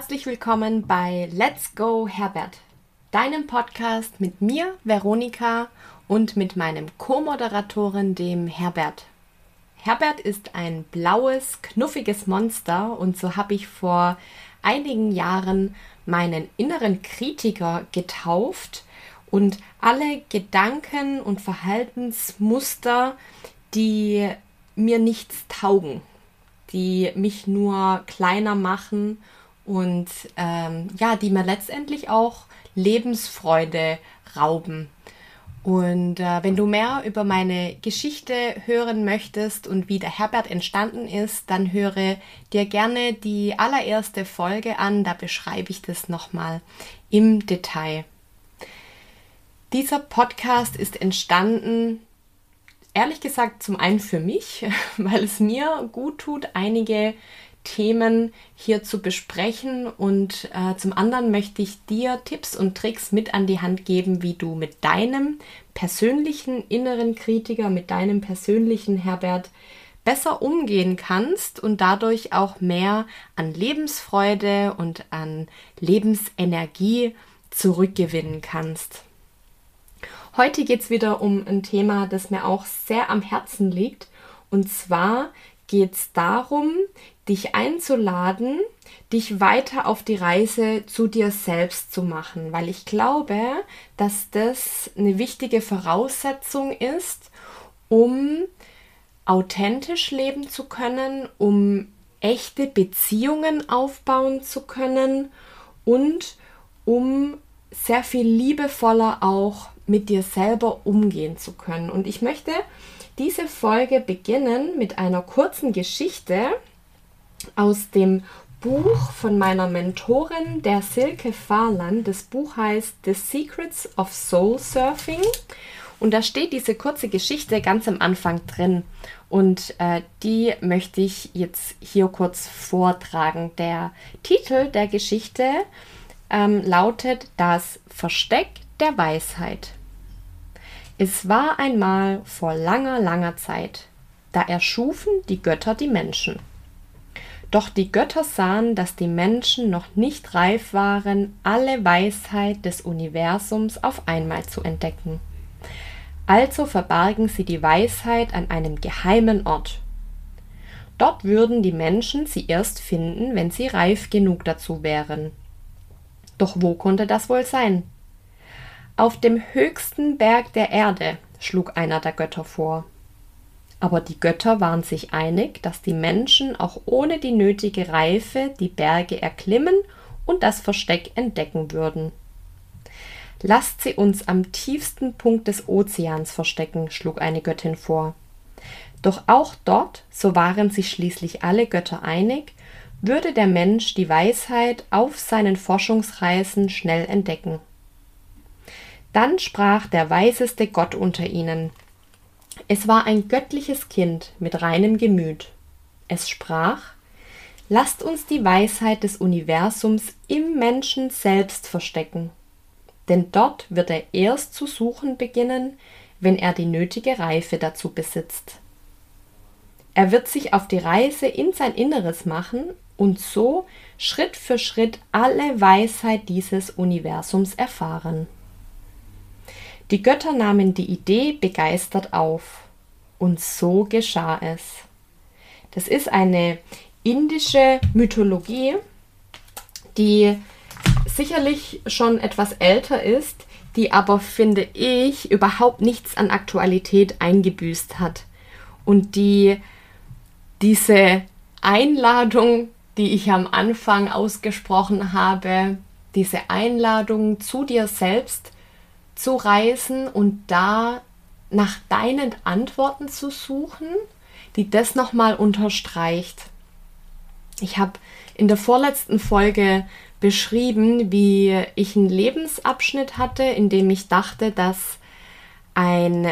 Herzlich willkommen bei Let's Go Herbert, deinem Podcast mit mir, Veronika, und mit meinem Co-Moderatorin, dem Herbert. Herbert ist ein blaues, knuffiges Monster und so habe ich vor einigen Jahren meinen inneren Kritiker getauft und alle Gedanken und Verhaltensmuster, die mir nichts taugen, die mich nur kleiner machen und ähm, ja, die mir letztendlich auch Lebensfreude rauben. Und äh, wenn du mehr über meine Geschichte hören möchtest und wie der Herbert entstanden ist, dann höre dir gerne die allererste Folge an, da beschreibe ich das nochmal im Detail. Dieser Podcast ist entstanden, ehrlich gesagt, zum einen für mich, weil es mir gut tut, einige Themen hier zu besprechen und äh, zum anderen möchte ich dir Tipps und Tricks mit an die Hand geben, wie du mit deinem persönlichen inneren Kritiker, mit deinem persönlichen Herbert besser umgehen kannst und dadurch auch mehr an Lebensfreude und an Lebensenergie zurückgewinnen kannst. Heute geht es wieder um ein Thema, das mir auch sehr am Herzen liegt. Und zwar geht es darum, dich einzuladen, dich weiter auf die Reise zu dir selbst zu machen, weil ich glaube, dass das eine wichtige Voraussetzung ist, um authentisch leben zu können, um echte Beziehungen aufbauen zu können und um sehr viel liebevoller auch mit dir selber umgehen zu können. Und ich möchte diese Folge beginnen mit einer kurzen Geschichte aus dem Buch von meiner Mentorin, der Silke Farland. Das Buch heißt The Secrets of Soul Surfing. Und da steht diese kurze Geschichte ganz am Anfang drin. Und äh, die möchte ich jetzt hier kurz vortragen. Der Titel der Geschichte ähm, lautet Das Versteck der Weisheit. Es war einmal vor langer, langer Zeit, da erschufen die Götter die Menschen. Doch die Götter sahen, dass die Menschen noch nicht reif waren, alle Weisheit des Universums auf einmal zu entdecken. Also verbargen sie die Weisheit an einem geheimen Ort. Dort würden die Menschen sie erst finden, wenn sie reif genug dazu wären. Doch wo konnte das wohl sein? Auf dem höchsten Berg der Erde, schlug einer der Götter vor. Aber die Götter waren sich einig, dass die Menschen auch ohne die nötige Reife die Berge erklimmen und das Versteck entdecken würden. Lasst sie uns am tiefsten Punkt des Ozeans verstecken, schlug eine Göttin vor. Doch auch dort, so waren sich schließlich alle Götter einig, würde der Mensch die Weisheit auf seinen Forschungsreisen schnell entdecken. Dann sprach der weiseste Gott unter ihnen. Es war ein göttliches Kind mit reinem Gemüt. Es sprach Lasst uns die Weisheit des Universums im Menschen selbst verstecken, denn dort wird er erst zu suchen beginnen, wenn er die nötige Reife dazu besitzt. Er wird sich auf die Reise in sein Inneres machen und so Schritt für Schritt alle Weisheit dieses Universums erfahren. Die Götter nahmen die Idee begeistert auf. Und so geschah es. Das ist eine indische Mythologie, die sicherlich schon etwas älter ist, die aber, finde ich, überhaupt nichts an Aktualität eingebüßt hat. Und die diese Einladung, die ich am Anfang ausgesprochen habe, diese Einladung zu dir selbst, zu reisen und da nach deinen Antworten zu suchen, die das nochmal unterstreicht. Ich habe in der vorletzten Folge beschrieben, wie ich einen Lebensabschnitt hatte, in dem ich dachte, dass ein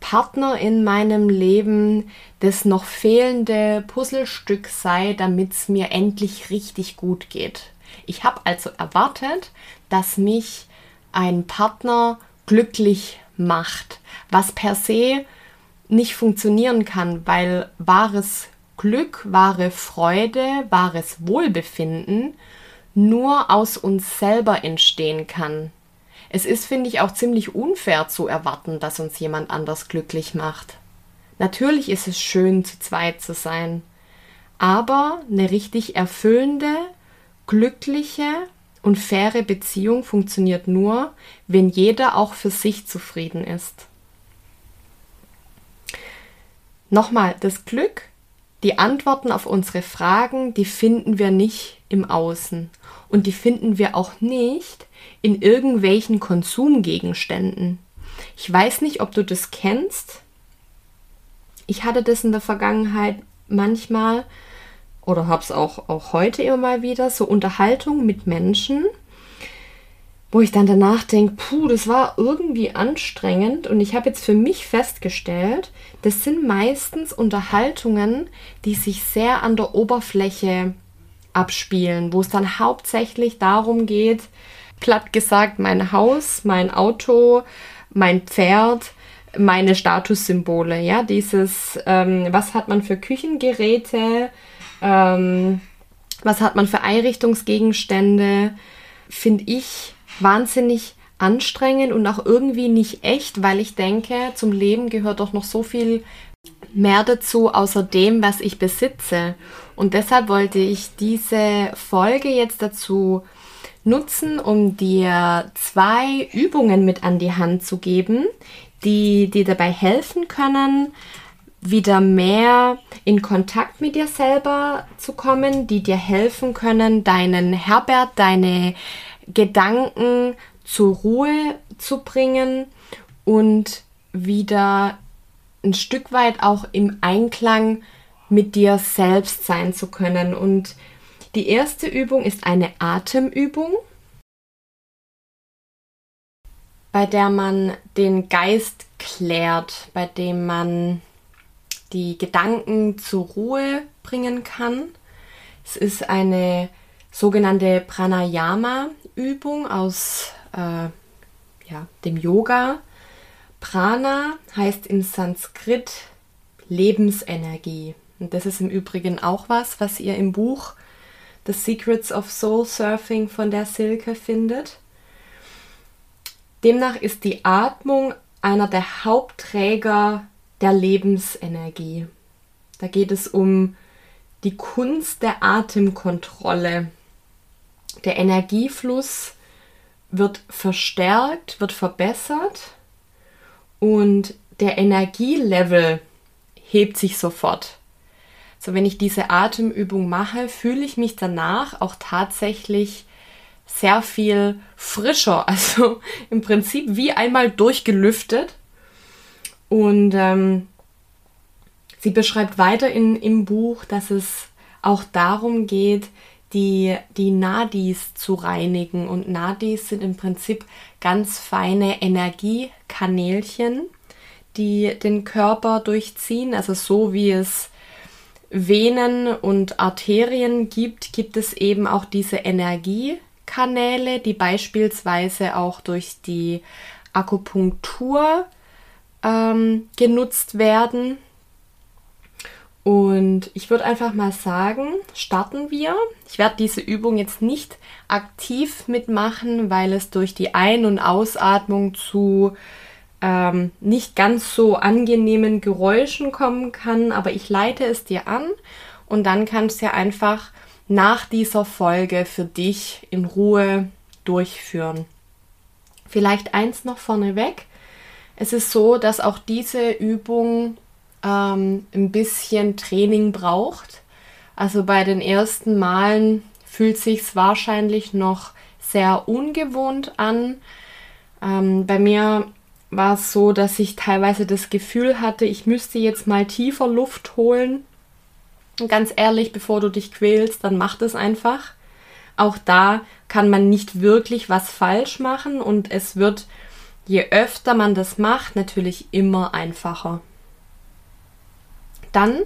Partner in meinem Leben das noch fehlende Puzzlestück sei, damit es mir endlich richtig gut geht. Ich habe also erwartet, dass mich ein Partner glücklich macht, was per se nicht funktionieren kann, weil wahres Glück, wahre Freude, wahres Wohlbefinden nur aus uns selber entstehen kann. Es ist, finde ich, auch ziemlich unfair zu erwarten, dass uns jemand anders glücklich macht. Natürlich ist es schön, zu zweit zu sein, aber eine richtig erfüllende, glückliche und faire Beziehung funktioniert nur, wenn jeder auch für sich zufrieden ist. Nochmal, das Glück, die Antworten auf unsere Fragen, die finden wir nicht im Außen und die finden wir auch nicht in irgendwelchen Konsumgegenständen. Ich weiß nicht, ob du das kennst. Ich hatte das in der Vergangenheit manchmal oder habe es auch, auch heute immer mal wieder, so Unterhaltung mit Menschen, wo ich dann danach denke, puh, das war irgendwie anstrengend. Und ich habe jetzt für mich festgestellt, das sind meistens Unterhaltungen, die sich sehr an der Oberfläche abspielen, wo es dann hauptsächlich darum geht, platt gesagt, mein Haus, mein Auto, mein Pferd, meine Statussymbole, ja, dieses, ähm, was hat man für Küchengeräte, ähm, was hat man für Einrichtungsgegenstände, finde ich wahnsinnig anstrengend und auch irgendwie nicht echt, weil ich denke, zum Leben gehört doch noch so viel mehr dazu, außer dem, was ich besitze. Und deshalb wollte ich diese Folge jetzt dazu nutzen, um dir zwei Übungen mit an die Hand zu geben, die dir dabei helfen können, wieder mehr in Kontakt mit dir selber zu kommen, die dir helfen können, deinen Herbert, deine Gedanken zur Ruhe zu bringen und wieder ein Stück weit auch im Einklang mit dir selbst sein zu können. Und die erste Übung ist eine Atemübung, bei der man den Geist klärt, bei dem man die Gedanken zur Ruhe bringen kann. Es ist eine sogenannte Pranayama-Übung aus äh, ja, dem Yoga. Prana heißt im Sanskrit Lebensenergie. Und das ist im Übrigen auch was, was ihr im Buch The Secrets of Soul Surfing von der Silke findet. Demnach ist die Atmung einer der Hauptträger der Lebensenergie. Da geht es um die Kunst der Atemkontrolle. Der Energiefluss wird verstärkt, wird verbessert und der Energielevel hebt sich sofort. So, wenn ich diese Atemübung mache, fühle ich mich danach auch tatsächlich sehr viel frischer. Also im Prinzip wie einmal durchgelüftet und ähm, sie beschreibt weiter in, im Buch, dass es auch darum geht, die, die Nadis zu reinigen. Und Nadis sind im Prinzip ganz feine Energiekanälchen, die den Körper durchziehen. Also so wie es Venen und Arterien gibt, gibt es eben auch diese Energiekanäle, die beispielsweise auch durch die Akupunktur ähm, genutzt werden. Und ich würde einfach mal sagen, starten wir. Ich werde diese Übung jetzt nicht aktiv mitmachen, weil es durch die Ein- und Ausatmung zu ähm, nicht ganz so angenehmen Geräuschen kommen kann. Aber ich leite es dir an und dann kannst du ja einfach nach dieser Folge für dich in Ruhe durchführen. Vielleicht eins noch vorneweg. Es ist so, dass auch diese Übung ähm, ein bisschen Training braucht. Also bei den ersten Malen fühlt sich wahrscheinlich noch sehr ungewohnt an. Ähm, bei mir war es so, dass ich teilweise das Gefühl hatte, ich müsste jetzt mal tiefer Luft holen. Ganz ehrlich, bevor du dich quälst, dann mach das einfach. Auch da kann man nicht wirklich was falsch machen und es wird je öfter man das macht, natürlich immer einfacher. Dann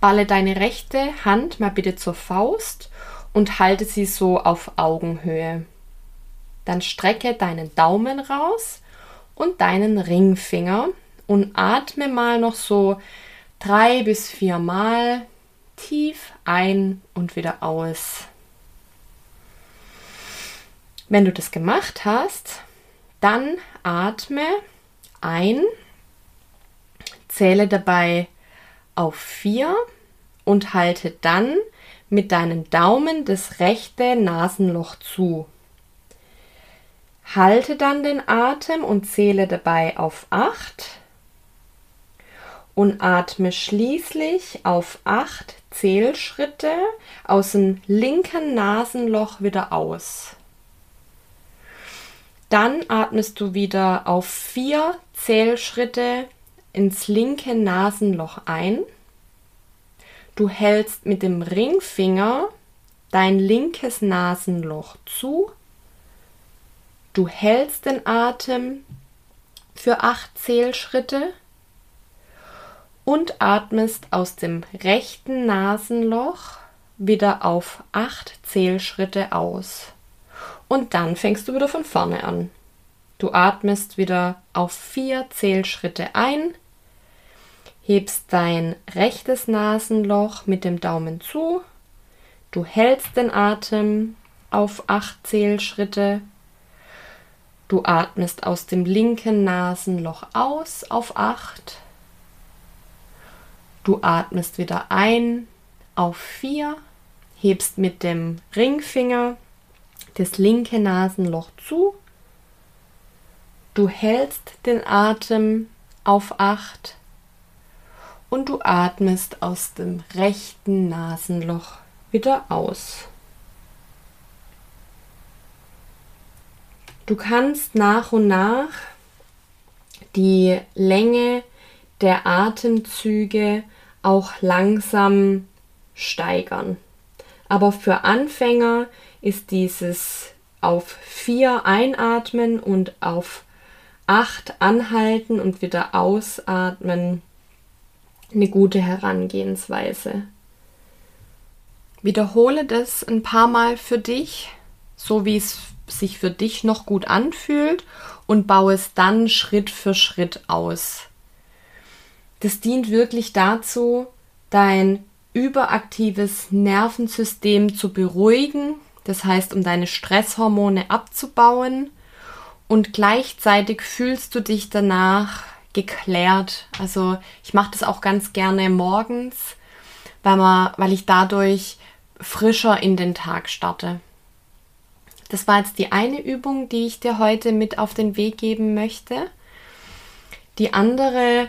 balle deine rechte Hand mal bitte zur Faust und halte sie so auf Augenhöhe. Dann strecke deinen Daumen raus und deinen Ringfinger und atme mal noch so drei bis vier Mal tief ein und wieder aus. Wenn du das gemacht hast, dann atme ein, zähle dabei auf vier und halte dann mit deinen Daumen das rechte Nasenloch zu. Halte dann den Atem und zähle dabei auf acht und atme schließlich auf acht Zählschritte aus dem linken Nasenloch wieder aus. Dann atmest du wieder auf vier Zählschritte ins linke Nasenloch ein. Du hältst mit dem Ringfinger dein linkes Nasenloch zu. Du hältst den Atem für acht Zählschritte und atmest aus dem rechten Nasenloch wieder auf acht Zählschritte aus. Und dann fängst du wieder von vorne an. Du atmest wieder auf vier Zählschritte ein, hebst dein rechtes Nasenloch mit dem Daumen zu, du hältst den Atem auf acht Zählschritte, du atmest aus dem linken Nasenloch aus auf acht, du atmest wieder ein auf vier, hebst mit dem Ringfinger das linke Nasenloch zu. Du hältst den Atem auf acht und du atmest aus dem rechten Nasenloch wieder aus. Du kannst nach und nach die Länge der Atemzüge auch langsam steigern. Aber für Anfänger ist dieses auf vier einatmen und auf acht anhalten und wieder ausatmen eine gute Herangehensweise. Wiederhole das ein paar Mal für dich, so wie es sich für dich noch gut anfühlt und baue es dann Schritt für Schritt aus. Das dient wirklich dazu, dein überaktives Nervensystem zu beruhigen das heißt, um deine Stresshormone abzubauen und gleichzeitig fühlst du dich danach geklärt. Also ich mache das auch ganz gerne morgens, weil, man, weil ich dadurch frischer in den Tag starte. Das war jetzt die eine Übung, die ich dir heute mit auf den Weg geben möchte. Die andere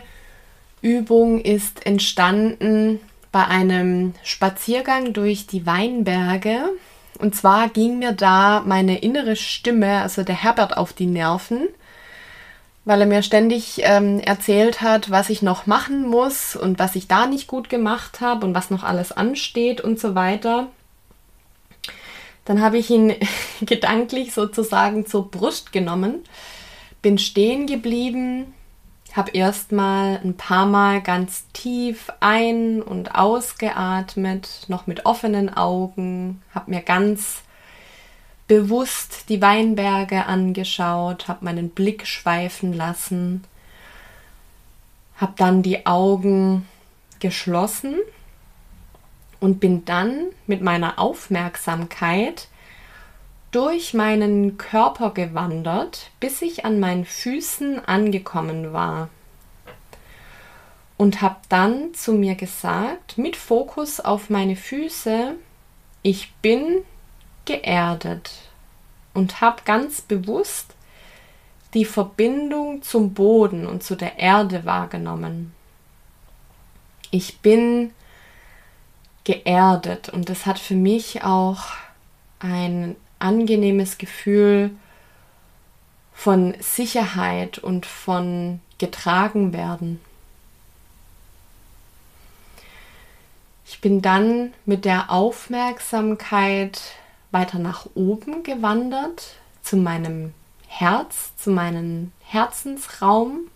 Übung ist entstanden bei einem Spaziergang durch die Weinberge. Und zwar ging mir da meine innere Stimme, also der Herbert, auf die Nerven, weil er mir ständig ähm, erzählt hat, was ich noch machen muss und was ich da nicht gut gemacht habe und was noch alles ansteht und so weiter. Dann habe ich ihn gedanklich sozusagen zur Brust genommen, bin stehen geblieben, habe erstmal ein paar Mal ganz tief ein- und ausgeatmet, noch mit offenen Augen, habe mir ganz bewusst die Weinberge angeschaut, habe meinen Blick schweifen lassen, habe dann die Augen geschlossen und bin dann mit meiner Aufmerksamkeit durch meinen Körper gewandert, bis ich an meinen Füßen angekommen war. Und habe dann zu mir gesagt, mit Fokus auf meine Füße, ich bin geerdet und habe ganz bewusst die Verbindung zum Boden und zu der Erde wahrgenommen. Ich bin geerdet und das hat für mich auch ein angenehmes Gefühl von Sicherheit und von getragen werden. Ich bin dann mit der Aufmerksamkeit weiter nach oben gewandert zu meinem Herz, zu meinem Herzensraum,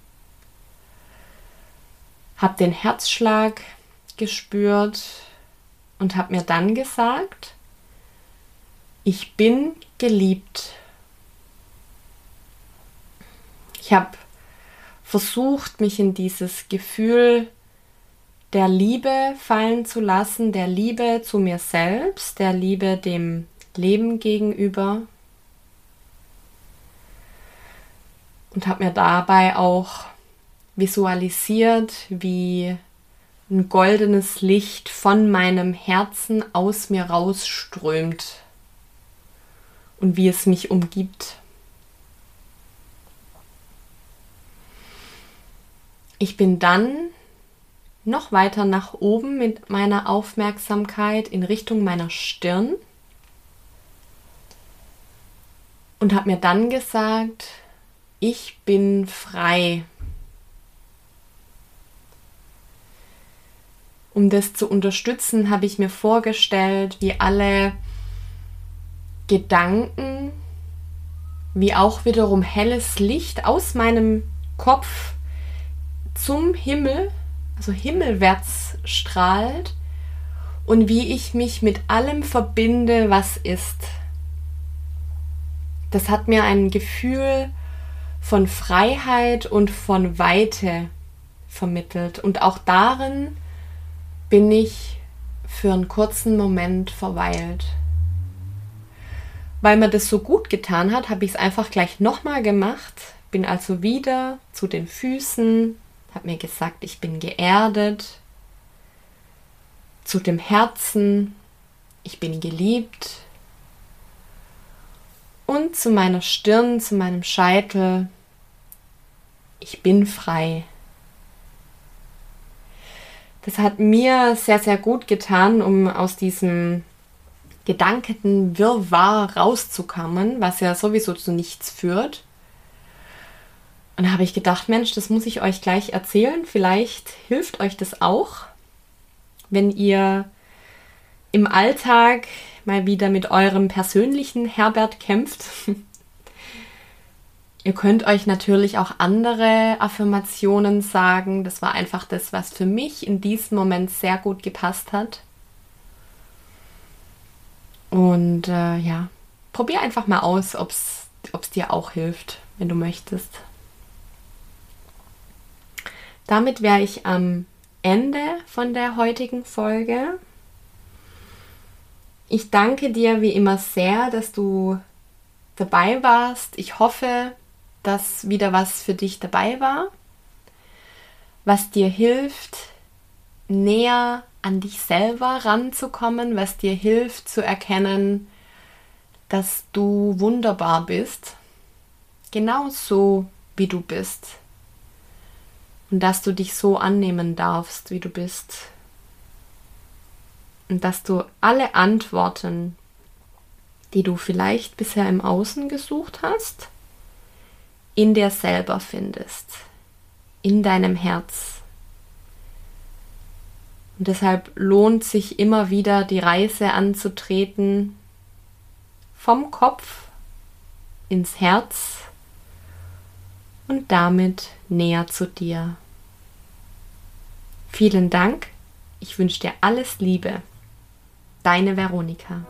habe den Herzschlag gespürt und habe mir dann gesagt, ich bin geliebt. Ich habe versucht, mich in dieses Gefühl der Liebe fallen zu lassen, der Liebe zu mir selbst, der Liebe dem Leben gegenüber. und habe mir dabei auch visualisiert, wie ein goldenes Licht von meinem Herzen aus mir rausströmt und wie es mich umgibt. Ich bin dann noch weiter nach oben mit meiner Aufmerksamkeit in Richtung meiner Stirn und habe mir dann gesagt, ich bin frei. Um das zu unterstützen, habe ich mir vorgestellt, wie alle Gedanken, wie auch wiederum helles Licht aus meinem Kopf zum Himmel, also himmelwärts strahlt und wie ich mich mit allem verbinde, was ist. Das hat mir ein Gefühl von Freiheit und von Weite vermittelt. Und auch darin bin ich für einen kurzen Moment verweilt. Weil mir das so gut getan hat, habe ich es einfach gleich nochmal gemacht. Bin also wieder zu den Füßen, habe mir gesagt, ich bin geerdet, zu dem Herzen, ich bin geliebt und zu meiner Stirn, zu meinem Scheitel, ich bin frei. Das hat mir sehr, sehr gut getan, um aus diesem gedanketen Wirrwarr rauszukommen, was ja sowieso zu nichts führt. Und da habe ich gedacht, Mensch, das muss ich euch gleich erzählen. Vielleicht hilft euch das auch, wenn ihr im Alltag mal wieder mit eurem persönlichen Herbert kämpft. ihr könnt euch natürlich auch andere Affirmationen sagen. Das war einfach das, was für mich in diesem Moment sehr gut gepasst hat. Und äh, ja, probier einfach mal aus, ob es dir auch hilft, wenn du möchtest. Damit wäre ich am Ende von der heutigen Folge. Ich danke dir wie immer sehr, dass du dabei warst. Ich hoffe, dass wieder was für dich dabei war, was dir hilft, näher an dich selber ranzukommen, was dir hilft zu erkennen, dass du wunderbar bist, genauso wie du bist. Und dass du dich so annehmen darfst, wie du bist. Und dass du alle Antworten, die du vielleicht bisher im Außen gesucht hast, in dir selber findest, in deinem Herz und deshalb lohnt sich immer wieder die Reise anzutreten vom Kopf ins Herz und damit näher zu dir. Vielen Dank. Ich wünsche dir alles Liebe. Deine Veronika.